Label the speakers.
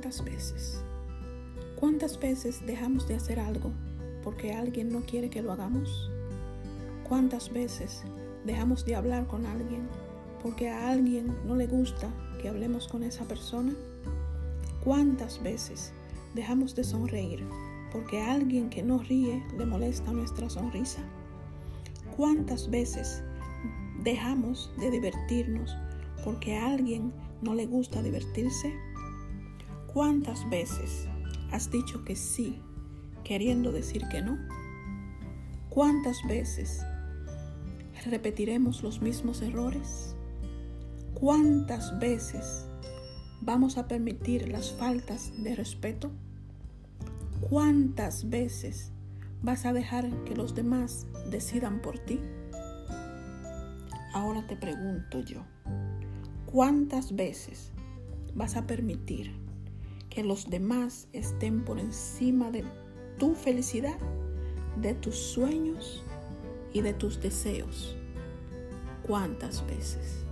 Speaker 1: ¿Cuántas veces? ¿Cuántas veces dejamos de hacer algo porque alguien no quiere que lo hagamos? ¿Cuántas veces dejamos de hablar con alguien porque a alguien no le gusta que hablemos con esa persona? ¿Cuántas veces dejamos de sonreír porque a alguien que no ríe le molesta nuestra sonrisa? ¿Cuántas veces dejamos de divertirnos porque a alguien no le gusta divertirse? ¿Cuántas veces has dicho que sí queriendo decir que no? ¿Cuántas veces repetiremos los mismos errores? ¿Cuántas veces vamos a permitir las faltas de respeto? ¿Cuántas veces vas a dejar que los demás decidan por ti? Ahora te pregunto yo, ¿cuántas veces vas a permitir que los demás estén por encima de tu felicidad, de tus sueños y de tus deseos? ¿Cuántas veces?